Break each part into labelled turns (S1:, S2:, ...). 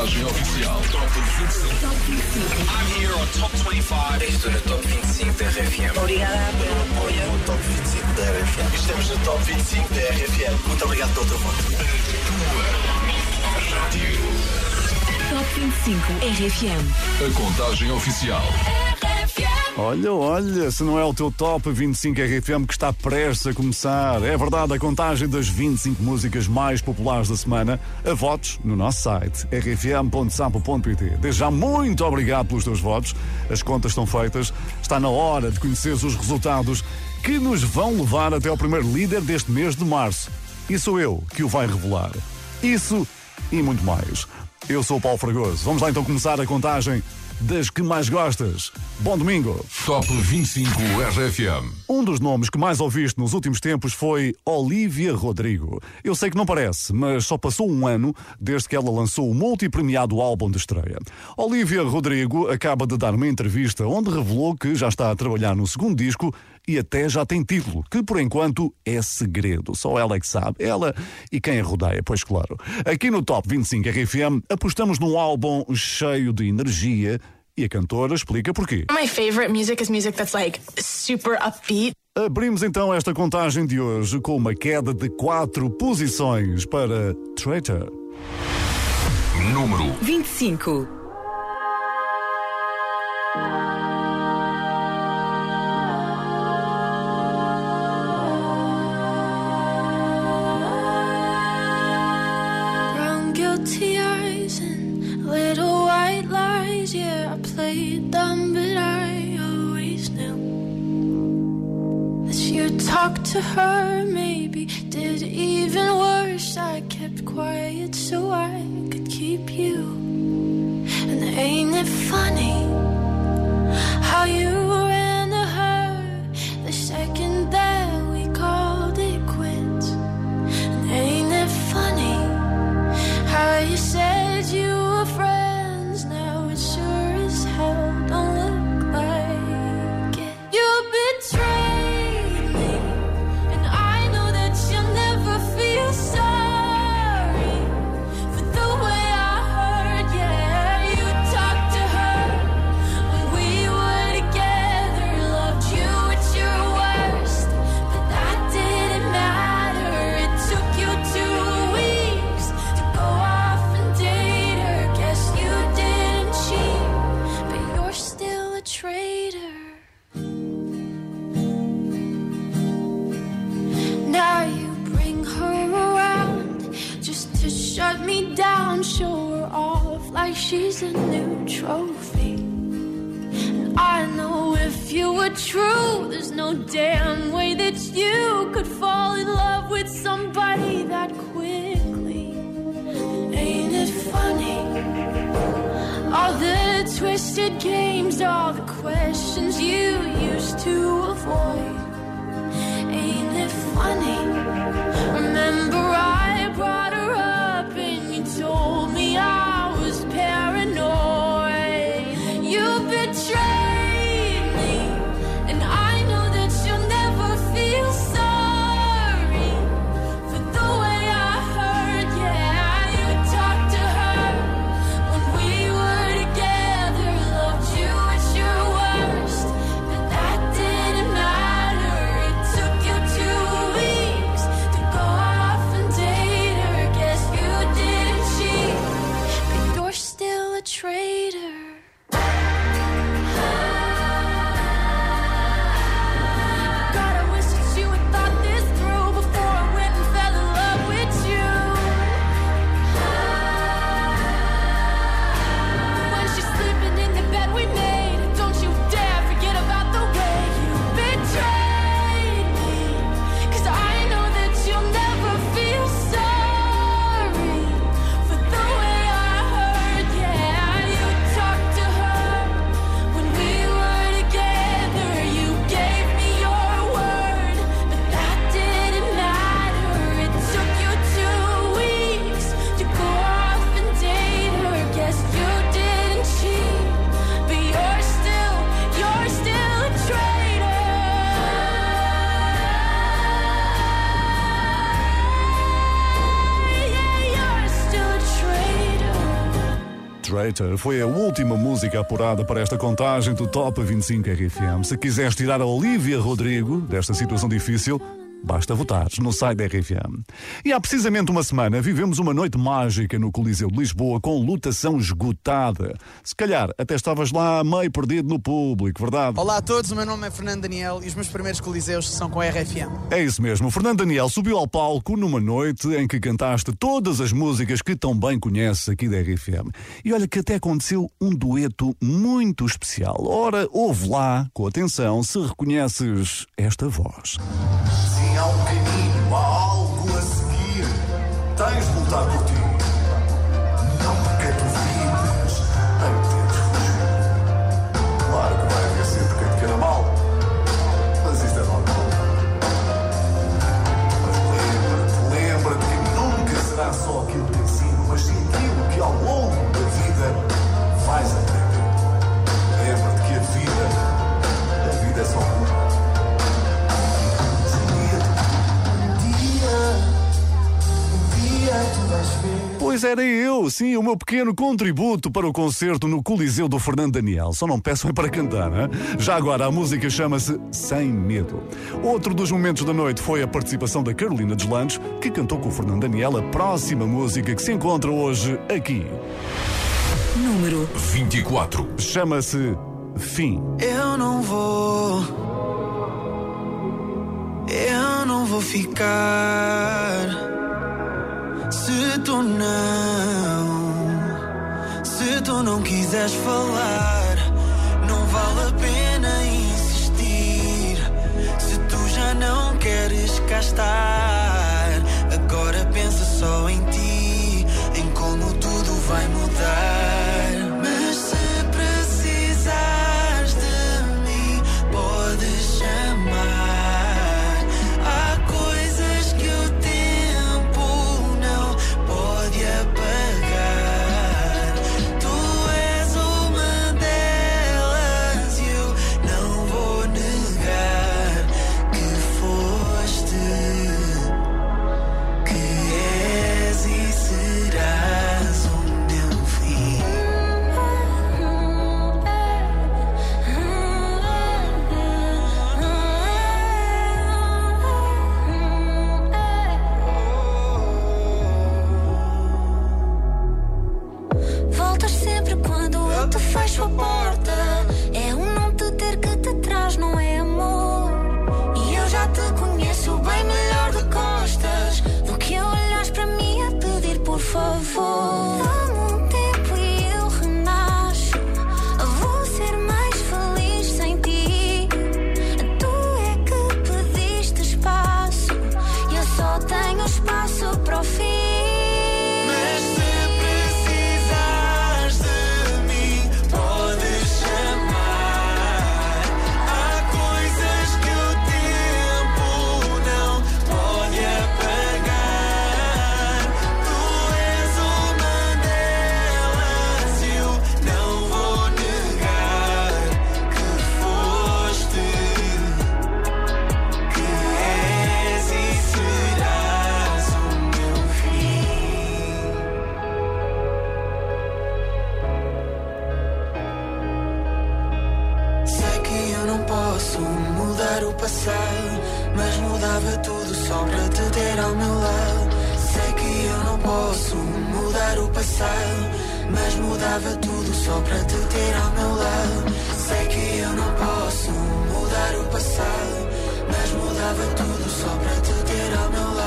S1: contagem oficial. Top 25.
S2: Top 25.
S3: I'm here on Top 25.
S4: Estou no Top 25 da RFM.
S2: Obrigada pelo apoio.
S4: No Top 25 da RFM.
S5: Estamos no Top 25 da RFM. Muito obrigado pelo teu voto.
S2: Top 25 RFM.
S1: A contagem oficial.
S6: Olha, olha, se não é o teu top 25 RFM que está prestes a começar. É verdade, a contagem das 25 músicas mais populares da semana a votos no nosso site rfm.sapo.pt. Desde já, muito obrigado pelos teus votos. As contas estão feitas. Está na hora de conheceres os resultados que nos vão levar até ao primeiro líder deste mês de março. E sou eu que o vai revelar. Isso e muito mais. Eu sou o Paulo Fragoso. Vamos lá então começar a contagem das que mais gostas. Bom domingo!
S1: Top 25 RFM.
S6: Um dos nomes que mais ouviste nos últimos tempos foi Olivia Rodrigo. Eu sei que não parece, mas só passou um ano desde que ela lançou o multipremiado álbum de estreia. Olivia Rodrigo acaba de dar uma entrevista onde revelou que já está a trabalhar no segundo disco e até já tem título, que por enquanto é segredo. Só ela é que sabe. Ela e quem a rodeia, pois claro. Aqui no Top 25 RFM apostamos num álbum cheio de energia e a cantora explica porquê.
S7: My favorite music is music that's like super upbeat.
S6: Abrimos então esta contagem de hoje com uma queda de quatro posições para Traitor.
S1: Número
S2: 25.
S8: To her.
S6: Foi a última música apurada para esta contagem do Top 25 RFM. Se quiseres tirar a Olivia Rodrigo desta situação difícil, Basta votar no site da RFM. E há precisamente uma semana vivemos uma noite mágica no Coliseu de Lisboa com lotação esgotada. Se calhar até estavas lá meio perdido no público, verdade?
S9: Olá a todos, o meu nome é Fernando Daniel e os meus primeiros Coliseus são com a RFM.
S6: É isso mesmo. O Fernando Daniel subiu ao palco numa noite em que cantaste todas as músicas que tão bem conheces aqui da RFM. E olha que até aconteceu um dueto muito especial. Ora, ouve lá, com atenção, se reconheces esta voz Pois era eu, sim, o meu pequeno contributo para o concerto no Coliseu do Fernando Daniel. Só não peçam para cantar, hein? Já agora a música chama-se Sem Medo. Outro dos momentos da noite foi a participação da Carolina Deslandes, que cantou com o Fernando Daniel a próxima música que se encontra hoje aqui.
S2: Número
S1: 24.
S6: Chama-se Fim.
S10: Eu não vou. Eu não vou ficar se tu não, se tu não quiseres falar, não vale a pena insistir. Se tu já não queres cá estar, agora pensa só em ti, em como tudo vai mudar. Mas mudava tudo só para te ter ao meu lado. Sei que eu não posso mudar o passado, mas mudava tudo só para te ter ao meu lado. Sei que eu não posso mudar o passado, mas mudava tudo só para te ter ao meu lado.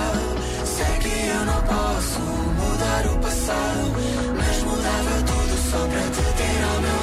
S6: Fernando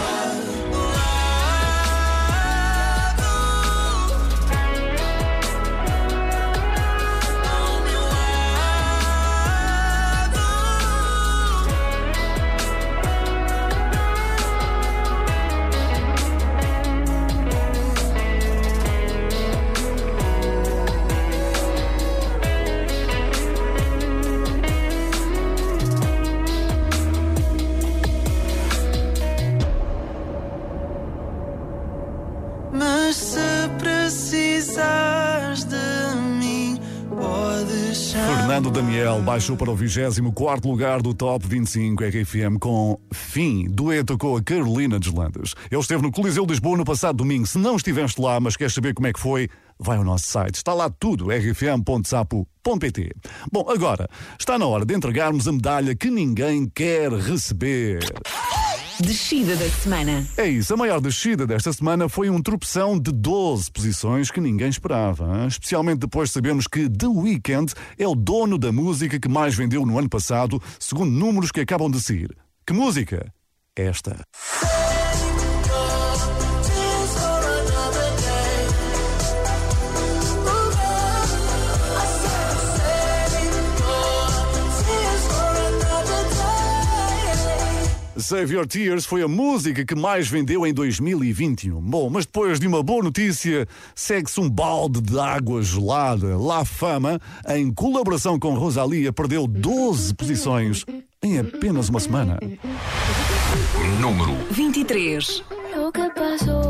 S6: Daniel baixou para o 24 lugar do Top 25 RFM com Fim, dueto com a Carolina Deslandes. Ele esteve no Coliseu de Lisboa no passado domingo. Se não estiveste lá, mas queres saber como é que foi, vai ao nosso site. Está lá tudo, rfm.sapo.pt. Bom, agora, está na hora de entregarmos a medalha que ninguém quer receber.
S2: Descida da semana.
S6: É isso, a maior descida desta semana foi um tropeção de 12 posições que ninguém esperava. hein? Especialmente depois de sabermos que The Weeknd é o dono da música que mais vendeu no ano passado, segundo números que acabam de sair. Que música? Esta. Save Your Tears foi a música que mais vendeu em 2021. Bom, mas depois de uma boa notícia, segue-se um balde de água gelada. La Fama, em colaboração com Rosalia, perdeu 12 posições em apenas uma semana.
S1: Número
S2: 23.
S11: Lo que pasó,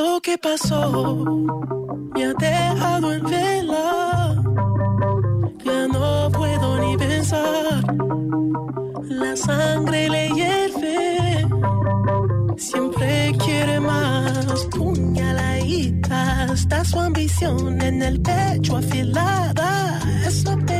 S12: Lo que pasó me ha dejado en vela. Ya no puedo ni pensar. La sangre le hierve. Siempre quiere más. Puñaladita. Está su ambición en el pecho afilada. Es lo peor.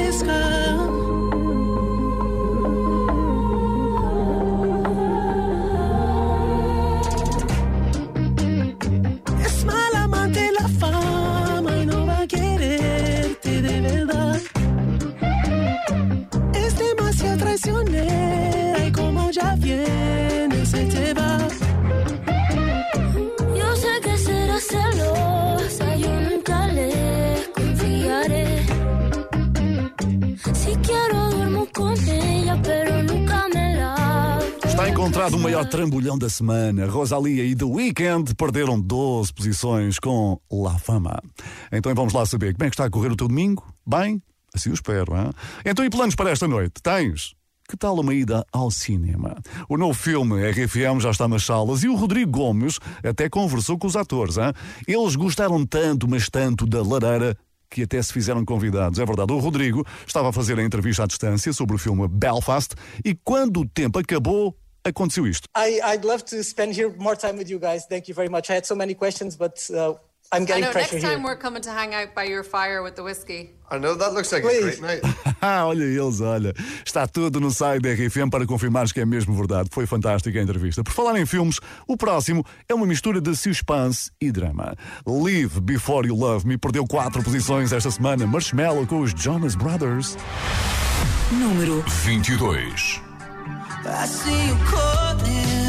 S6: Encontrado o maior trambolhão da semana. Rosalia e The Weeknd perderam 12 posições com La Fama. Então vamos lá saber como é que está a correr o teu domingo? Bem? Assim eu espero, hein? Então e planos para esta noite? Tens? Que tal uma ida ao cinema? O novo filme RFM já está nas salas e o Rodrigo Gomes até conversou com os atores. Hein? Eles gostaram tanto, mas tanto da lareira que até se fizeram convidados. É verdade, o Rodrigo estava a fazer a entrevista à distância sobre o filme Belfast e quando o tempo acabou, aconteceu isto.
S9: I, I'd love to spend here more time with you guys. Thank you very much. I had so many questions, but uh,
S5: I'm
S13: I
S5: getting
S13: know.
S5: pressure
S13: Next
S5: here.
S13: time we're coming to hang out by your fire with the whiskey.
S14: I know that looks like a
S5: Please.
S14: great night.
S6: Ah, olha eles, olha. Está tudo no site da RFM para confirmares que é mesmo verdade. Foi fantástica a entrevista. Por falar em filmes, o próximo é uma mistura de suspense e drama. Live Before You Love Me perdeu quatro posições esta semana. Marshmallow com os Jonas Brothers.
S2: Número
S1: 22.
S15: I see you calling.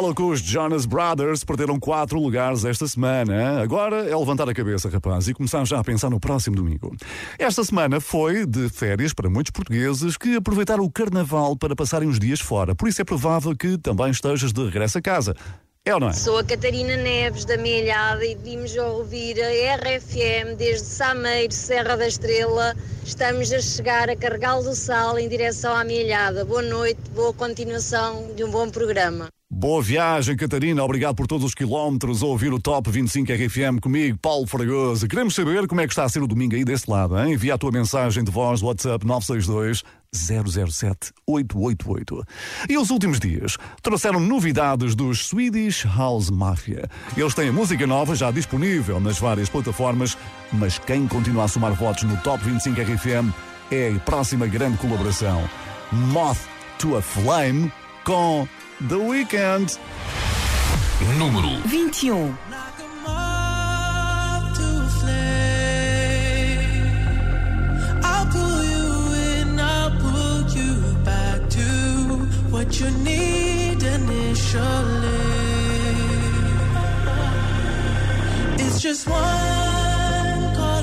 S6: Marshmallow com os Jonas Brothers perderam quatro lugares esta semana. Agora é levantar a cabeça, rapaz, e começar já a pensar no próximo domingo. Esta semana foi de férias para muitos portugueses que aproveitaram o carnaval para passarem uns dias fora. Por isso é provável que também estejas de regresso a casa. É ou não é?
S16: Sou a Catarina Neves da Melhada e vimos ouvir a RFM desde Sameiro, Serra da Estrela. Estamos a chegar a Carregal do Sal em direção à Melhada. Boa noite, boa continuação de um bom programa.
S6: Boa viagem, Catarina. Obrigado por todos os quilómetros a ouvir o Top 25 RFM comigo, Paulo Fragoso. Queremos saber como é que está a ser o domingo aí desse lado. Hein? Envia a tua mensagem de voz WhatsApp 962 007 888. E os últimos dias trouxeram novidades dos Swedish House Mafia. Eles têm música nova já disponível nas várias plataformas, mas quem continua a somar votos no Top 25 RFM é a próxima grande colaboração. Moth to a Flame com The Weeknd.
S1: Número
S2: 21.
S15: I'll pull you in, I'll pull you back to what you need initially. It's just one call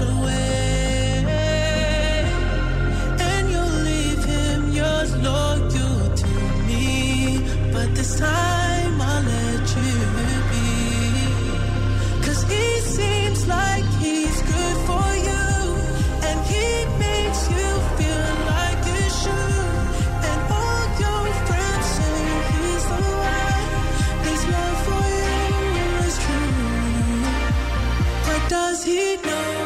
S15: but this time I'll let you he seems like he's good for you, and he makes you feel like should. And all your friends say
S6: he's the one, love for you true. Does he know?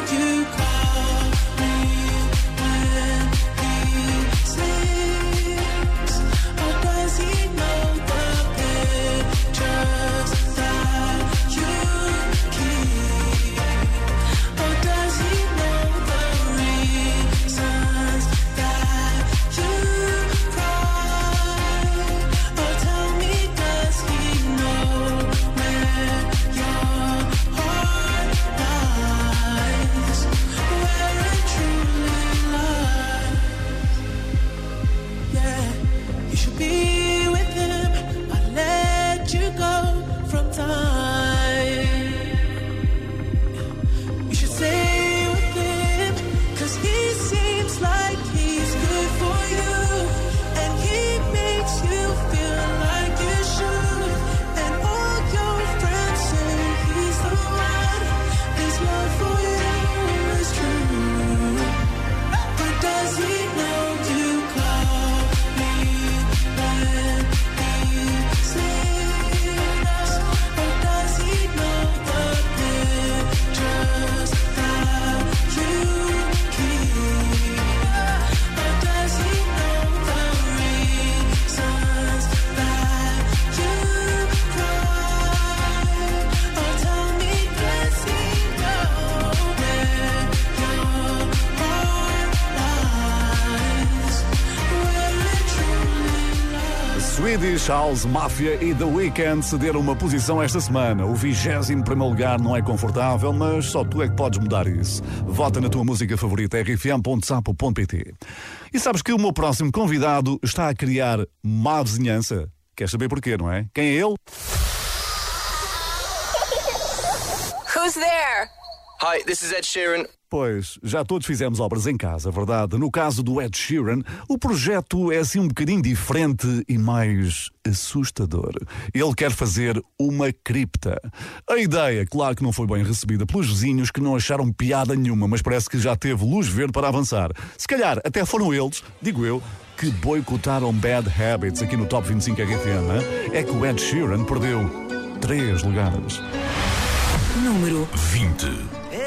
S6: House Mafia e The Weeknd cederam uma posição esta semana. O 21 primeiro lugar não é confortável, mas só tu é que podes mudar isso. Vota na tua música favorita rfm.sapo.pt. E sabes que o meu próximo convidado está a criar má vizinhança? Queres saber porquê, não é? Quem é ele?
S14: Who's there?
S3: Hi, this is Ed Sheeran.
S6: Pois, já todos fizemos obras em casa, verdade? No caso do Ed Sheeran, o projeto é assim um bocadinho diferente e mais assustador. Ele quer fazer uma cripta. A ideia, claro que não foi bem recebida pelos vizinhos que não acharam piada nenhuma, mas parece que já teve luz verde para avançar. Se calhar até foram eles, digo eu, que boicotaram Bad Habits aqui no Top 25 RFM. É que o Ed Sheeran perdeu três lugares.
S2: Número
S1: 20.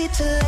S15: Habits lead to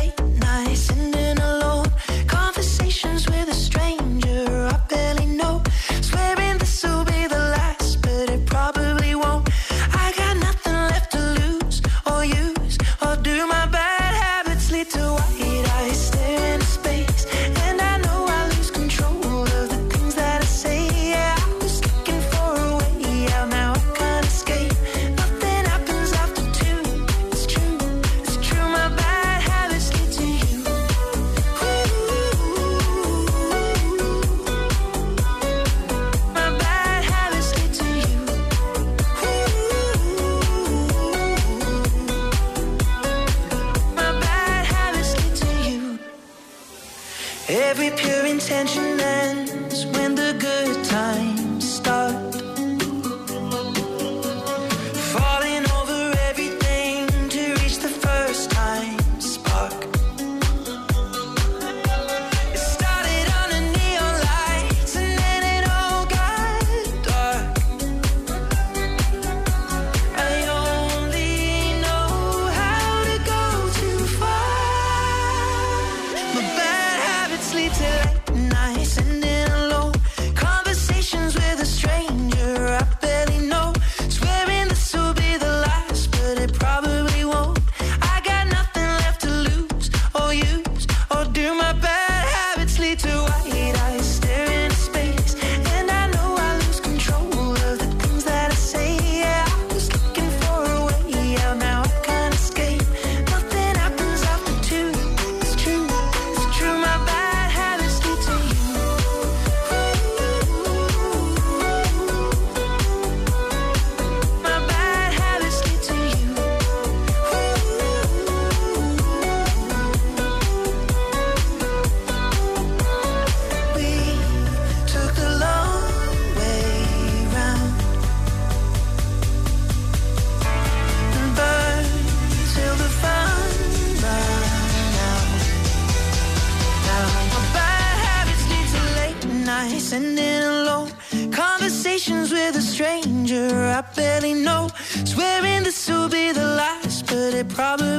S15: barely know. Swearing this will be the last, but it probably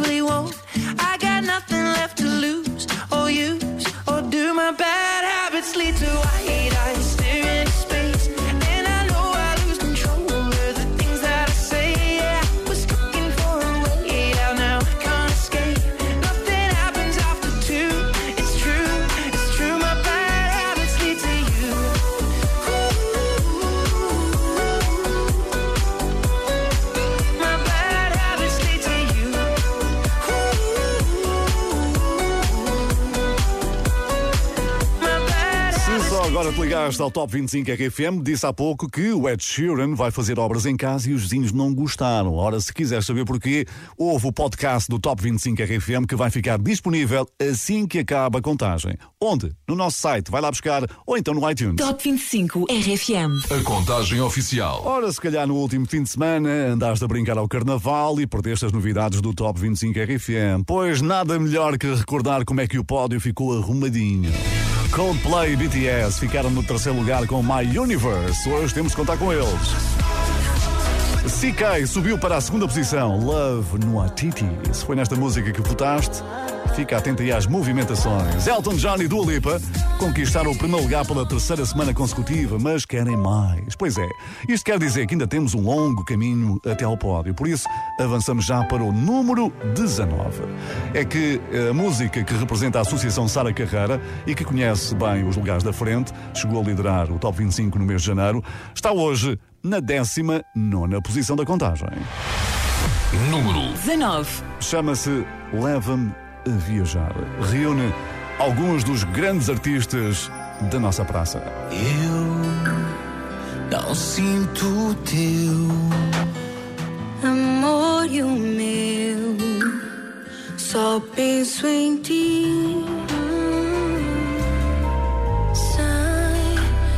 S6: ligaste ao Top 25 RFM, disse há pouco que o Ed Sheeran vai fazer obras em casa e os vizinhos não gostaram. Ora, se quiseres saber porquê, houve o podcast do Top 25 RFM que vai ficar disponível assim que acaba a contagem. Onde? No nosso site. Vai lá buscar ou então no iTunes.
S2: Top 25 RFM.
S1: A contagem oficial.
S6: Ora, se calhar no último fim de semana andaste a brincar ao carnaval e perdeste as novidades do Top 25 RFM. Pois nada melhor que recordar como é que o pódio ficou arrumadinho. Coldplay e BTS ficaram no terceiro lugar com My Universe. Hoje temos de contar com eles. CK subiu para a segunda posição. Love no Atiti. Se foi nesta música que votaste, fica atento aí às movimentações. Elton John e Dua Lipa conquistaram o primeiro lugar pela terceira semana consecutiva, mas querem mais. Pois é, isto quer dizer que ainda temos um longo caminho até ao pódio. Por isso, avançamos já para o número 19. É que a música que representa a Associação Sara Carreira e que conhece bem os lugares da frente, chegou a liderar o Top 25 no mês de janeiro, está hoje na 19 posição da contagem.
S1: Número
S2: 19.
S6: Chama-se Leva-me a Viajar. Reúne alguns dos grandes artistas da nossa praça.
S15: Eu não sinto o teu
S17: amor e o meu. Só penso em ti. Sem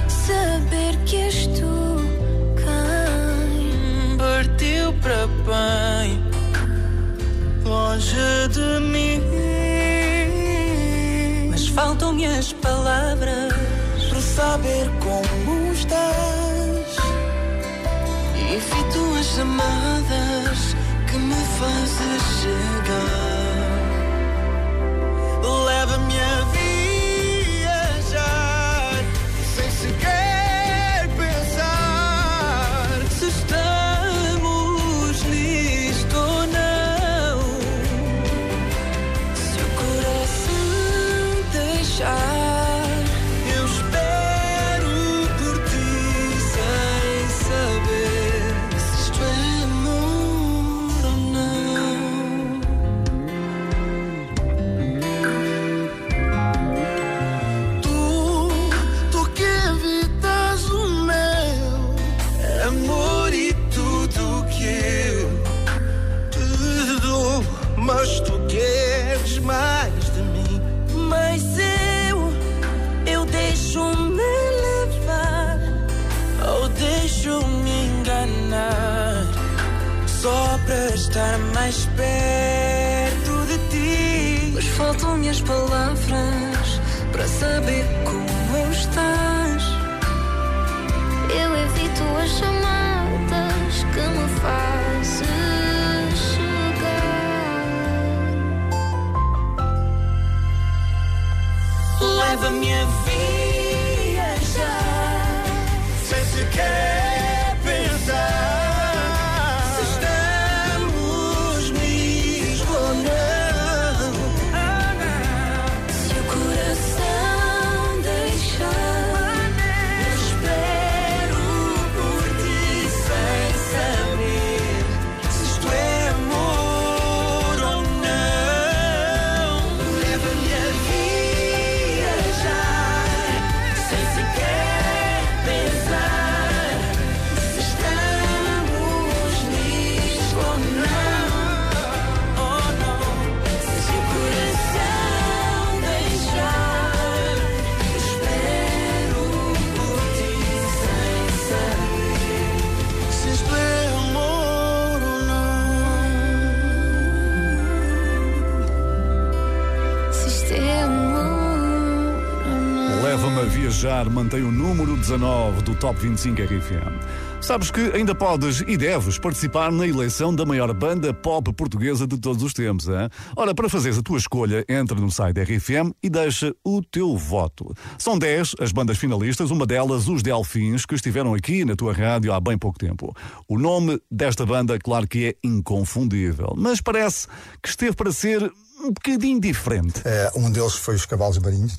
S17: saber que és tu quem
S15: partiu para bem, longe de mim.
S11: Mas faltam-me as palavras
S15: para saber como estás. E vi tuas chamadas que me fazes chegar. Estar mais perto de ti.
S11: Mas faltam-me as palavras para saber como estás
S17: Eu evito as chamadas que me fazes chegar.
S15: Leva-me a viajar
S6: viajar, mantém o número 19 do Top 25 RFM. Sabes que ainda podes e deves participar na eleição da maior banda pop portuguesa de todos os tempos. Hein? Ora, para fazeres a tua escolha, entra no site RFM e deixa o teu voto. São 10 as bandas finalistas, uma delas os Delfins, que estiveram aqui na tua rádio há bem pouco tempo. O nome desta banda, claro que é inconfundível, mas parece que esteve para ser um bocadinho diferente.
S18: É, um deles foi os cavalos marinhos.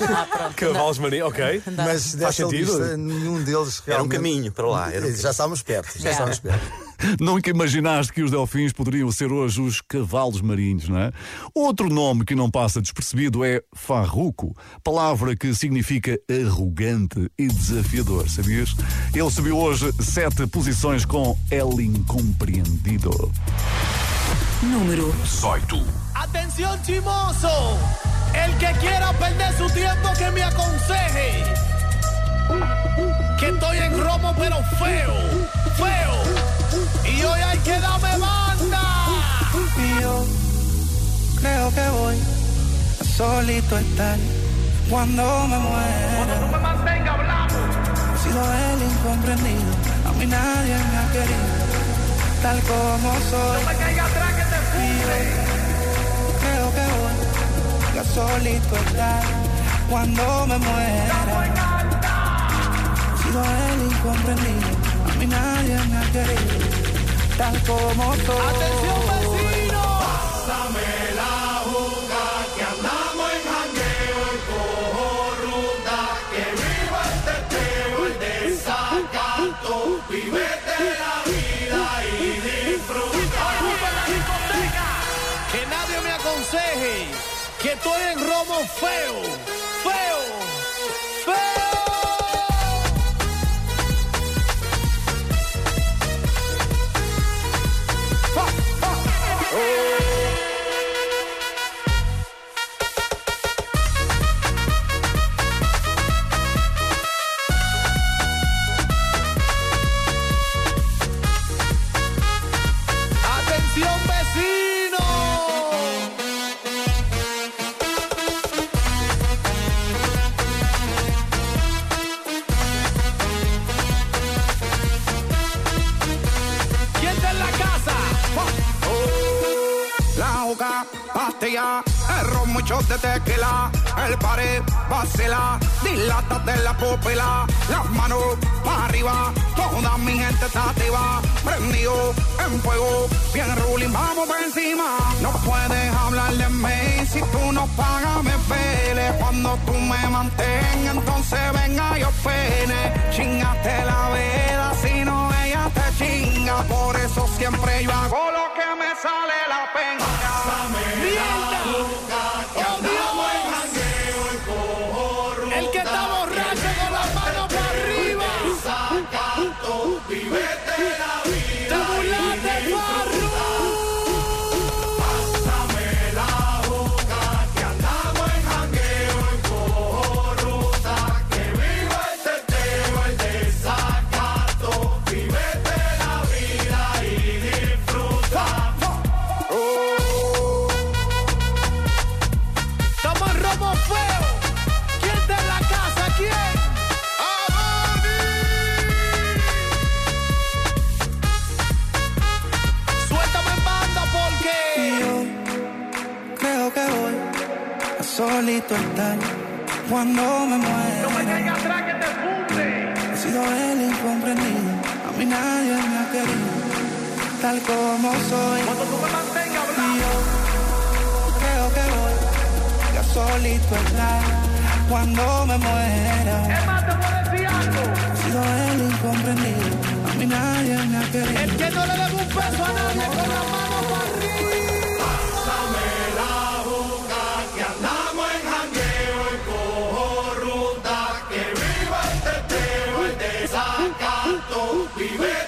S19: Cavalos marinhos, ok.
S18: Mas
S19: Faz sentido.
S18: lista, nenhum deles
S5: Era um
S18: realmente-
S5: caminho para lá. Era um
S18: Já estávamos perto, já
S5: É.
S18: estávamos perto.
S6: Nunca imaginaste que os delfins poderiam ser hoje os cavalos marinhos, não é? Outro nome que não passa despercebido é farruco, palavra que significa arrogante e desafiador, sabias? Ele subiu hoje sete posições com El Incompreendido.
S2: Número
S1: 18.
S20: Atención chimoso, el que quiera perder su tiempo que me aconseje. Que estoy en romo pero feo, feo. Y hoy hay que darme banda.
S15: Y yo creo que voy a solito estar
S21: cuando me muera.
S22: Cuando tú me mantengas hablando.
S21: He sido el incomprendido, a mí nadie me ha querido, tal como soy.
S22: No me caiga atrás que funde.
S21: Creo que voy yo solito estar cuando me muera. Sido el incomprendido, a mí nadie me ha querido, tal como soy.
S22: Atención esto es romo feo.
S21: Solito estar cuando me muera.
S22: No me caiga atrás que te funde.
S21: He sido el incomprendido, a mí nadie me ha querido, tal como soy.
S22: Cuando tú me mantengas hablando.
S21: yo creo que voy a solito estar cuando me muera.
S22: Es más, te voy a decir algo.
S21: He sido el incomprendido, a mí nadie me ha querido.
S22: El que no le debe un peso a nadie con la mano para arriba.
S23: Pásame la boca que andamos
S21: we.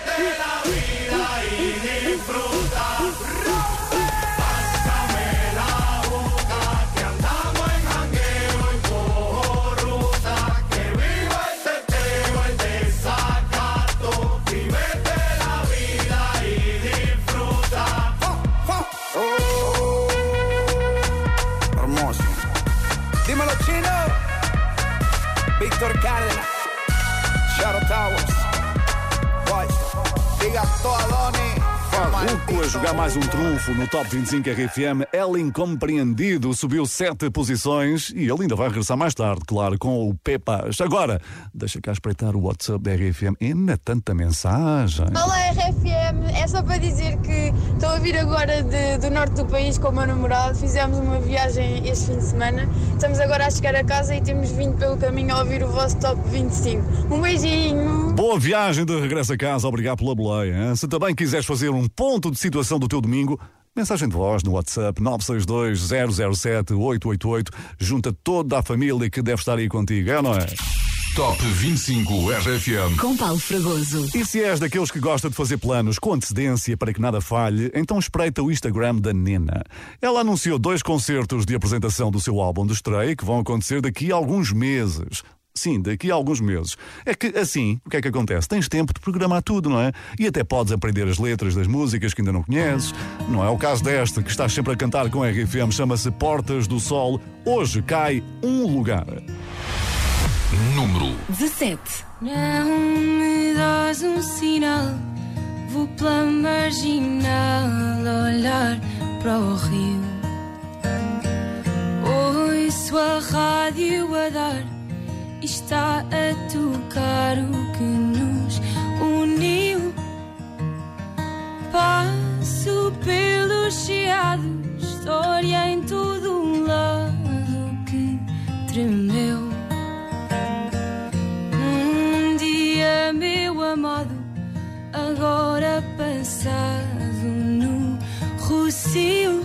S21: Todos Adonis.
S6: Farruko a jogar mais um trunfo no Top 25 RFM. El Incompreendido subiu sete posições e ele ainda vai regressar mais tarde, claro, com o Pepas. Agora, deixa cá espreitar o WhatsApp da RFM. Ainda tanta mensagem.
S24: Olá RFM, é só para dizer que estou a vir agora de- do norte do país com o meu namorado. Fizemos uma viagem este fim de semana. Estamos agora a chegar a casa e temos vindo pelo caminho a ouvir o vosso top 25. Um beijinho!
S6: Boa viagem de regresso a casa, obrigado pela boleia. Se também quiseres fazer um ponto de situação do teu domingo, mensagem de voz no WhatsApp 962-007-888. Junta toda a família que deve estar aí contigo, é ou não é?
S1: Top 25 RFM.
S2: Com Paulo Fragoso.
S6: E se és daqueles que gosta de fazer planos com antecedência para que nada falhe, então espreita o Instagram da Nena. Ela anunciou dois concertos de apresentação do seu álbum de estreia que vão acontecer daqui a alguns meses. Sim, daqui a alguns meses. É que assim, o que é que acontece? Tens tempo de programar tudo, não é? E até podes aprender as letras das músicas que ainda não conheces. Não é o caso desta, que estás sempre a cantar com a RFM, chama-se Portas do Sol. Hoje cai um lugar.
S1: Número
S2: 17.
S17: Não me dás um sinal, vou pela marginal olhar para o rio. Ouço a rádio a dar está a tocar o que nos uniu. Passo pelos chiados, história em todo um lado que tremeu. Um dia, meu amado, agora passado no Rocio.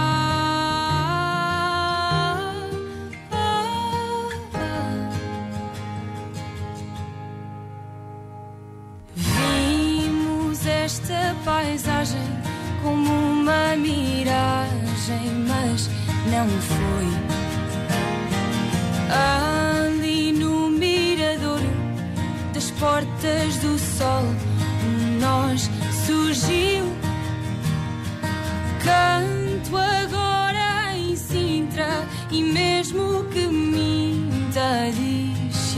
S17: Esta paisagem como uma miragem, mas não foi. Ali no mirador das portas do sol, um nós surgiu. Canto agora em Sintra e mesmo que minta, diz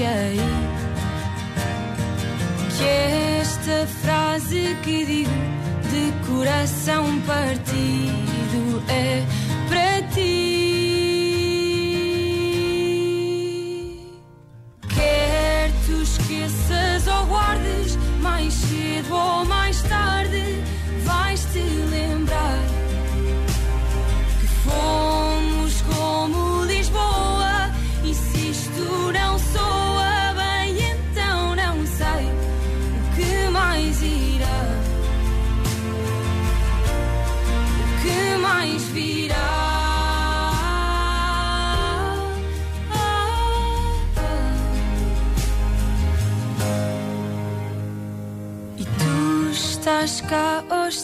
S17: coração partido é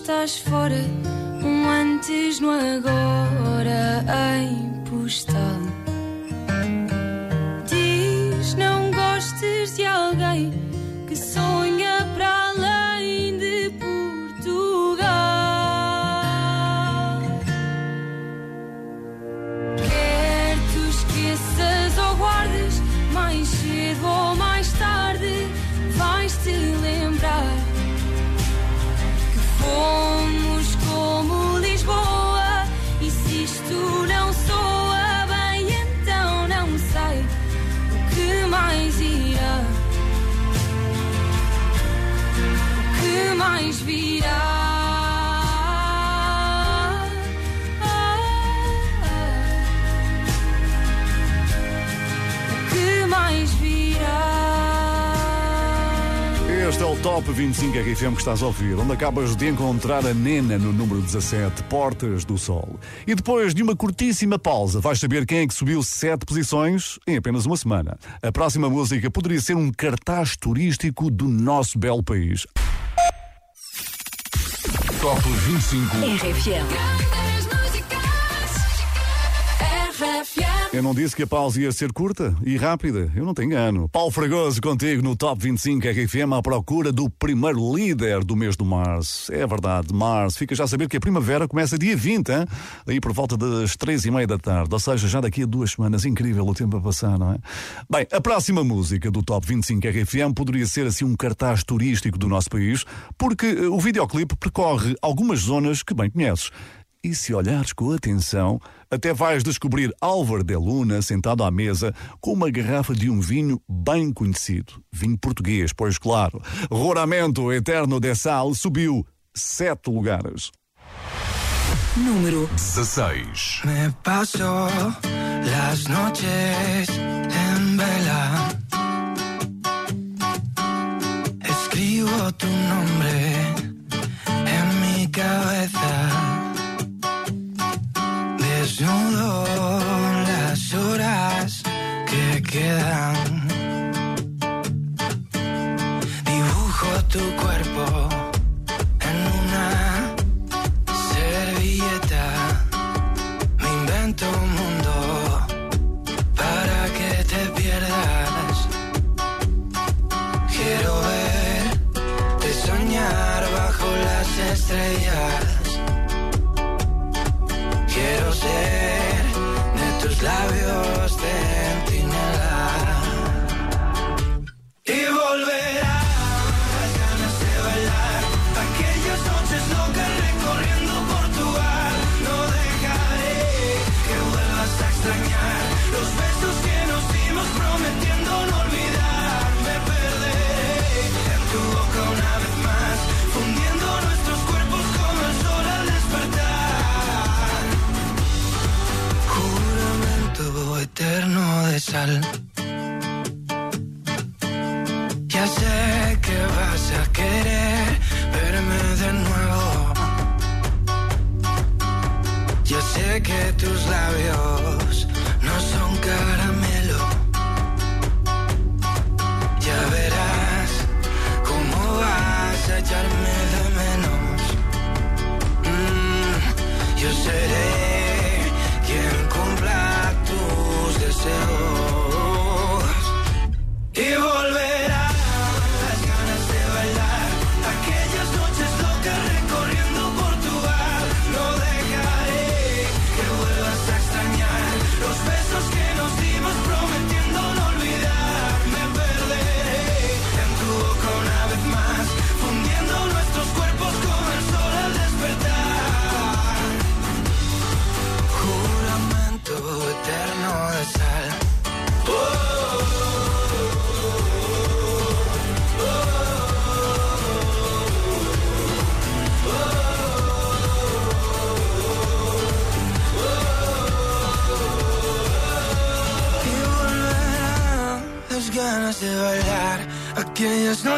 S17: estás fora? Um antes no agora
S6: Top 25 RFM que estás a ouvir, onde acabas de encontrar a Nena no número 17, Portas do Sol. E depois de uma curtíssima pausa, vais saber quem é que subiu sete posições em apenas uma semana. A próxima música poderia ser um cartaz turístico do nosso belo país.
S1: Top 25
S2: RFM.
S6: Eu não disse que a pausa ia ser curta e rápida, eu não te engano. Paulo Fragoso contigo no Top 25 RFM à procura do primeiro líder do mês de março. É verdade, março. Fica já a saber que a primavera começa dia 20, hein? aí por volta das três e meia da tarde, ou seja, já daqui a duas semanas. Incrível o tempo a passar, não é? Bem, a próxima música do Top 25 RFM poderia ser assim um cartaz turístico do nosso país, porque eh, o videoclipe percorre algumas zonas que bem conheces. E se olhares com atenção, até vais descobrir Álvaro de Luna sentado à mesa com uma garrafa de um vinho bem conhecido. Vinho português, pois claro. Roramento Eterno de Sal subiu sete lugares.
S2: Número
S1: 16
S15: Me paso las noches en vela. Escribo
S10: tu nombre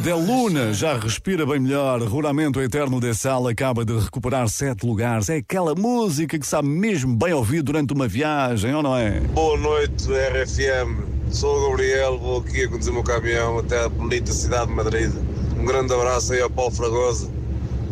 S10: De
S6: Luna já respira bem melhor. Ruramento Eterno de Sal acaba de recuperar sete lugares. É aquela música que sabe mesmo bem ouvir durante uma viagem, ou não é?
S25: Boa noite, RFM. Sou o Gabriel, vou aqui a conduzir o meu caminhão até a bonita cidade de Madrid. Um grande abraço aí ao Paulo Fragoso,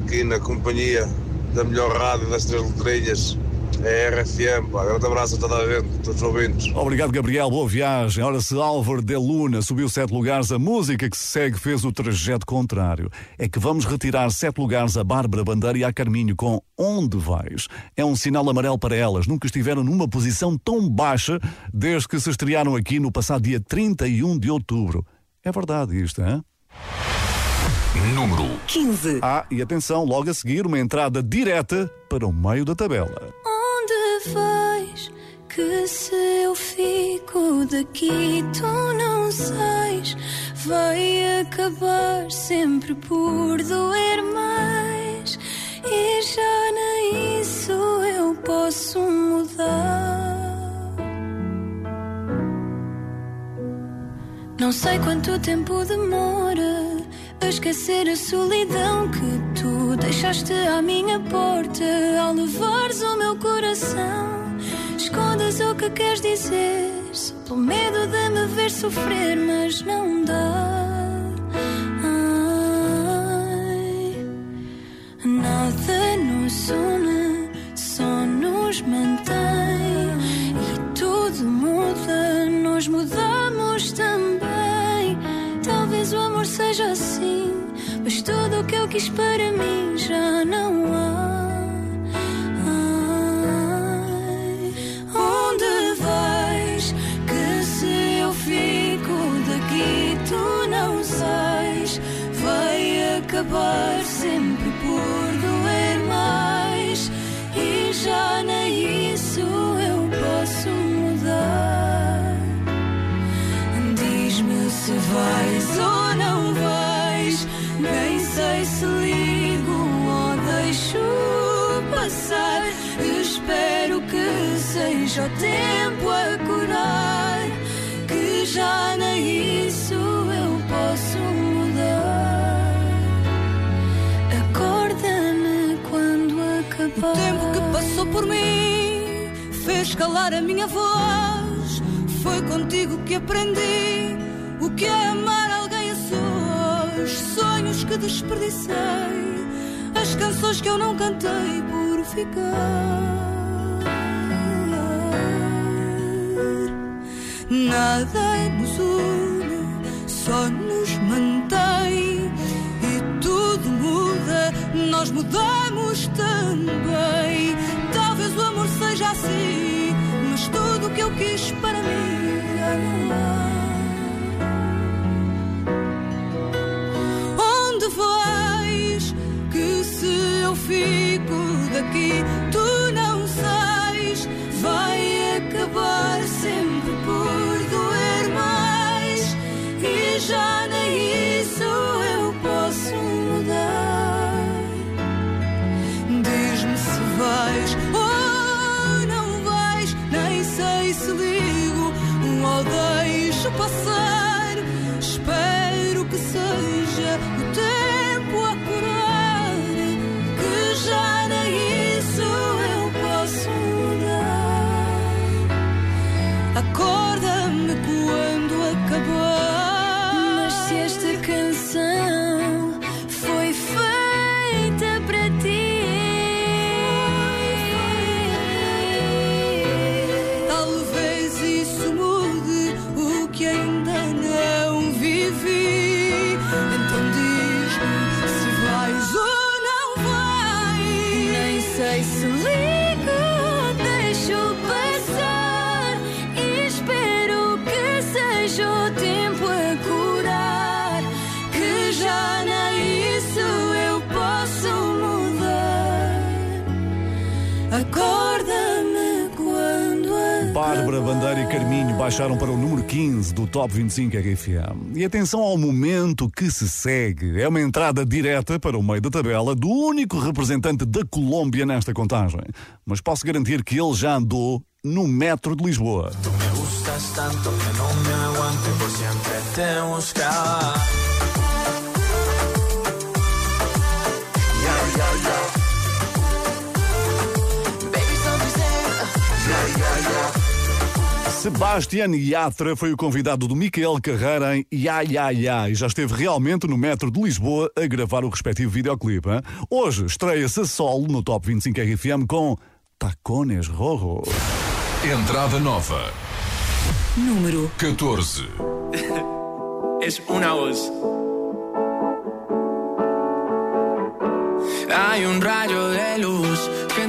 S25: aqui na companhia da melhor rádio das três letrinhas. É RFM, pá. Grande abraço a toda a gente, a todos os ouvintes.
S6: Obrigado, Gabriel. Boa viagem. Ora, se Álvaro de Luna subiu sete lugares, a música que se segue fez o trajeto contrário. É que vamos retirar sete lugares a Bárbara Bandeira e a Carminho com Onde Vais. É um sinal amarelo para elas. Nunca estiveram numa posição tão baixa desde que se estrearam aqui no passado dia 31 de outubro. É verdade isto, hein?
S1: Número
S2: 15.
S6: Ah, e atenção, logo a seguir, uma entrada direta para o meio da tabela.
S17: Vais? Que se eu fico daqui, tu não sais. Vai acabar sempre por doer mais. E já nem isso eu posso mudar. Não sei quanto tempo demora a esquecer a solidão que tu deixaste à minha porta ao levares o meu coração. Escondes o que queres dizer, só pelo medo de me ver sofrer, mas não dá. Ai, nada nos une, só nos mantém. E tudo muda, nós mudamos também. O seja assim, mas tudo
S26: que eu quis para mim já não há. Onde vais? Que se eu fico daqui, tu não sais. Vai acabar sempre seja o tempo a curar. Que já nem isso eu posso mudar. Acorda-me quando acabar.
S17: O tempo que passou por mim fez calar a minha voz. Foi contigo que aprendi o que é amar alguém a sós. Sonhos que desperdicei, as canções que eu não cantei por ficar. Nada nos une, só nos mantém. E tudo muda, nós mudamos também. Talvez o amor seja assim, Espero que seja o tempo a curar. Que já nem isso eu posso mudar. Acorda-me quando acabar.
S6: Baixaram para o número 15 do Top 25 RFM. E atenção ao momento que se segue. É uma entrada direta para o meio da tabela do único representante da Colômbia nesta contagem. Mas posso garantir que ele já andou no metro de Lisboa.
S10: Me gustas tanto que no me aguante por siempre te buscaba.
S6: Sebastián Yatra foi o convidado do Micael Carreira em Ya Ya Ya e já esteve realmente no metro de Lisboa a gravar o respectivo videoclipe. hein? Hoje estreia-se solo no Top 25 RFM com Tacones Rojo.
S1: Entrada nova.
S2: Número
S1: 14.
S27: es una voz. Hay un rayo de luz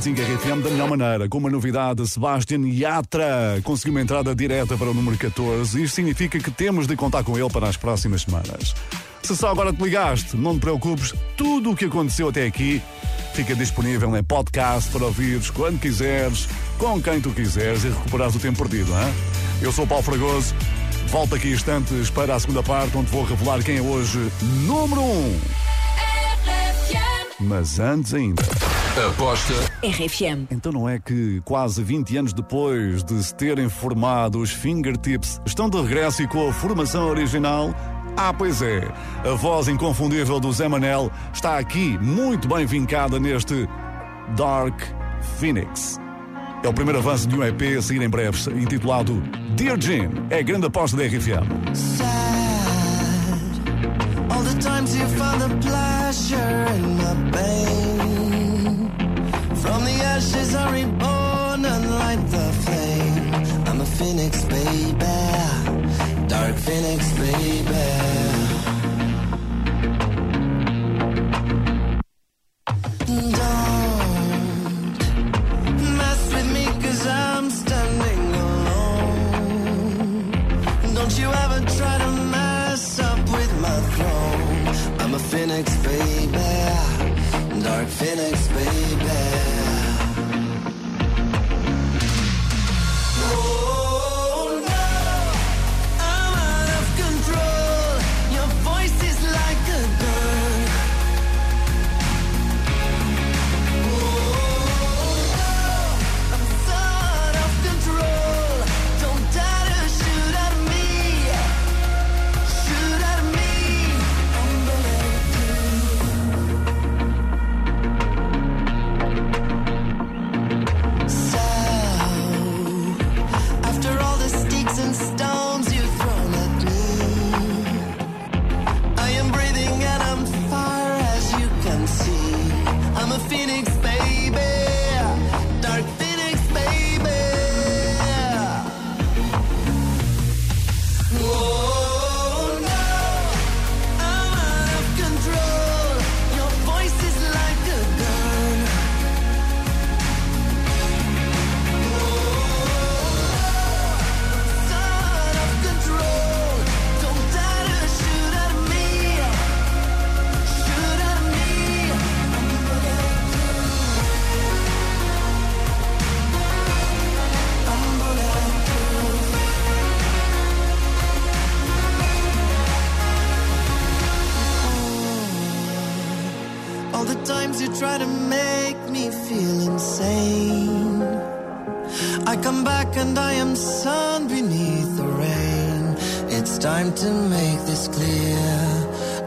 S6: 125 RFM da melhor maneira, com uma novidade, Sebastian Yatra conseguiu uma entrada direta para o número 14 isto significa que temos de contar com ele para as próximas semanas. Se só agora te ligaste, não te preocupes, tudo o que aconteceu até aqui fica disponível em podcast para ouvires quando quiseres, com quem tu quiseres e recuperares o tempo perdido, hein? Eu sou o Paulo Fragoso, volto aqui instantes para a segunda parte onde vou revelar quem é hoje número 1. Um. Mas antes ainda.
S1: Aposta
S2: RFM.
S6: Então não é que quase 20 anos depois de se terem formado os Fingertips, estão de regresso e com a formação original? Ah, pois é. A voz inconfundível do Zé Manel está aqui muito bem vincada neste Dark Phoenix. É o primeiro avanço de um EP a seguir em breves, intitulado Dear Jim. É a grande aposta da RFM.
S15: All the times you found the pleasure in my pain. From the ashes I'm reborn and light the flame. I'm a phoenix, baby. Dark phoenix, baby. Don't mess with me cause I'm standing alone. Don't you ever try to mess up with my throne. I'm a phoenix, baby. Dark phoenix, baby. You try to make me feel insane. I come back and I am sun beneath the rain. It's time to make this clear.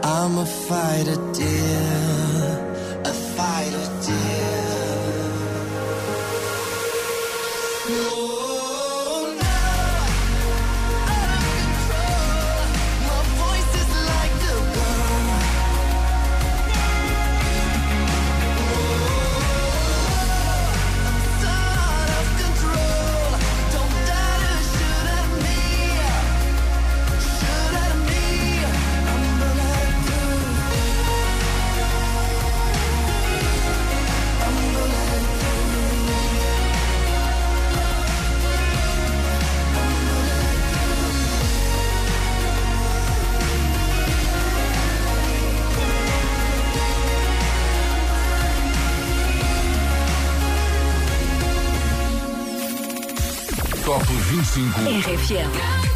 S15: I'm. A fighter, dear.
S1: Top 25
S2: RFM.